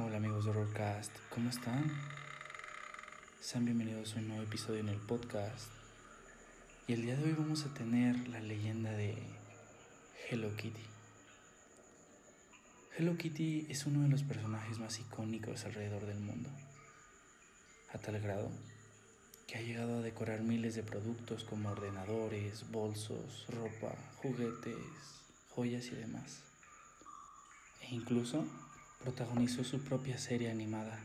Hola amigos de Rollcast, ¿cómo están? Sean bienvenidos a un nuevo episodio en el podcast. Y el día de hoy vamos a tener la leyenda de Hello Kitty. Hello Kitty es uno de los personajes más icónicos alrededor del mundo, a tal grado que ha llegado a decorar miles de productos como ordenadores, bolsos, ropa, juguetes, joyas y demás. E incluso protagonizó su propia serie animada.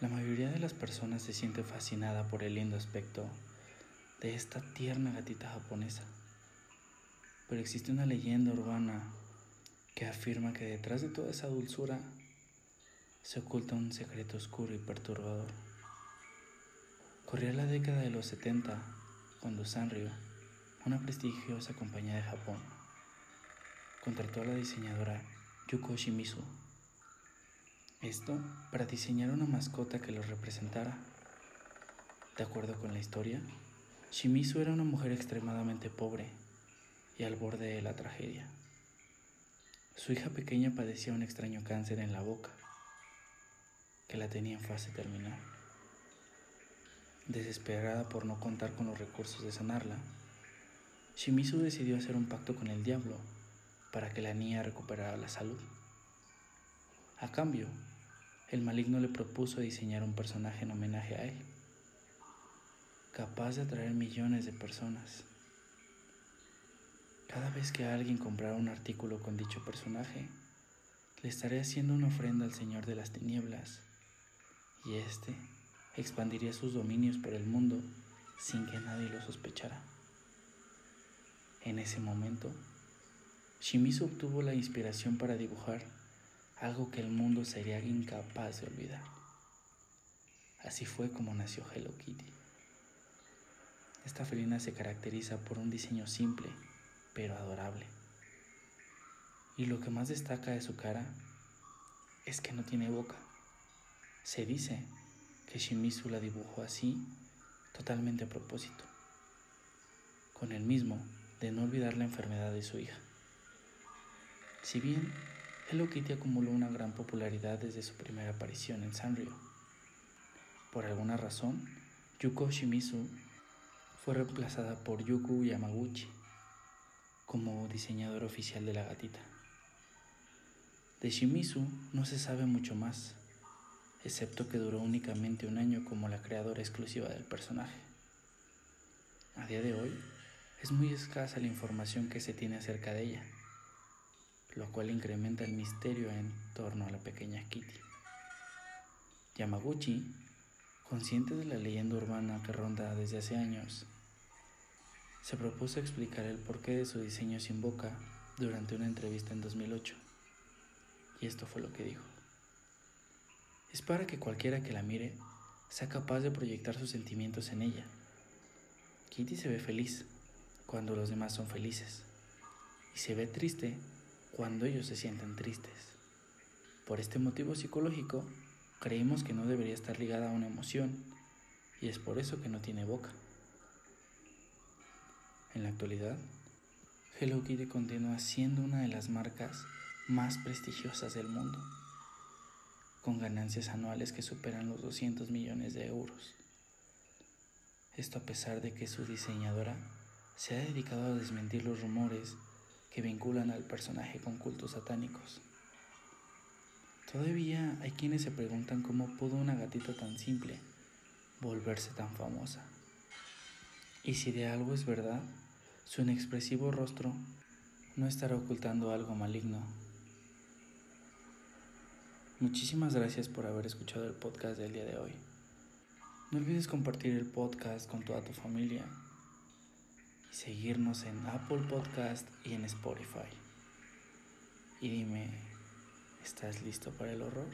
La mayoría de las personas se siente fascinada por el lindo aspecto de esta tierna gatita japonesa. Pero existe una leyenda urbana que afirma que detrás de toda esa dulzura se oculta un secreto oscuro y perturbador. Corría la década de los 70 cuando Sanrio, una prestigiosa compañía de Japón, contrató a la diseñadora Yuko Shimizu. Esto para diseñar una mascota que lo representara. De acuerdo con la historia, Shimizu era una mujer extremadamente pobre y al borde de la tragedia. Su hija pequeña padecía un extraño cáncer en la boca, que la tenía en fase terminal. Desesperada por no contar con los recursos de sanarla, Shimizu decidió hacer un pacto con el diablo para que la niña recuperara la salud. A cambio, el maligno le propuso diseñar un personaje en homenaje a él, capaz de atraer millones de personas. Cada vez que alguien comprara un artículo con dicho personaje, le estaría haciendo una ofrenda al Señor de las Tinieblas, y éste expandiría sus dominios por el mundo sin que nadie lo sospechara. En ese momento, Shimizu obtuvo la inspiración para dibujar algo que el mundo sería incapaz de olvidar. Así fue como nació Hello Kitty. Esta felina se caracteriza por un diseño simple, pero adorable. Y lo que más destaca de su cara es que no tiene boca. Se dice que Shimizu la dibujó así, totalmente a propósito, con el mismo de no olvidar la enfermedad de su hija. Si bien Hello Kitty acumuló una gran popularidad desde su primera aparición en Sanrio, por alguna razón, Yuko Shimizu fue reemplazada por Yuku Yamaguchi como diseñador oficial de la gatita. De Shimizu no se sabe mucho más, excepto que duró únicamente un año como la creadora exclusiva del personaje. A día de hoy, es muy escasa la información que se tiene acerca de ella, lo cual incrementa el misterio en torno a la pequeña Kitty. Yamaguchi, consciente de la leyenda urbana que ronda desde hace años, se propuso explicar el porqué de su diseño sin boca durante una entrevista en 2008. Y esto fue lo que dijo. Es para que cualquiera que la mire sea capaz de proyectar sus sentimientos en ella. Kitty se ve feliz cuando los demás son felices y se ve triste cuando ellos se sienten tristes. Por este motivo psicológico, creímos que no debería estar ligada a una emoción y es por eso que no tiene boca. En la actualidad, Hello Kitty continúa siendo una de las marcas más prestigiosas del mundo con ganancias anuales que superan los 200 millones de euros. Esto a pesar de que su diseñadora se ha dedicado a desmentir los rumores que vinculan al personaje con cultos satánicos. Todavía hay quienes se preguntan cómo pudo una gatita tan simple volverse tan famosa. Y si de algo es verdad, su inexpresivo rostro no estará ocultando algo maligno Muchísimas gracias por haber escuchado el podcast del día de hoy. No olvides compartir el podcast con toda tu familia seguirnos en Apple Podcast y en Spotify. Y dime, ¿estás listo para el horror?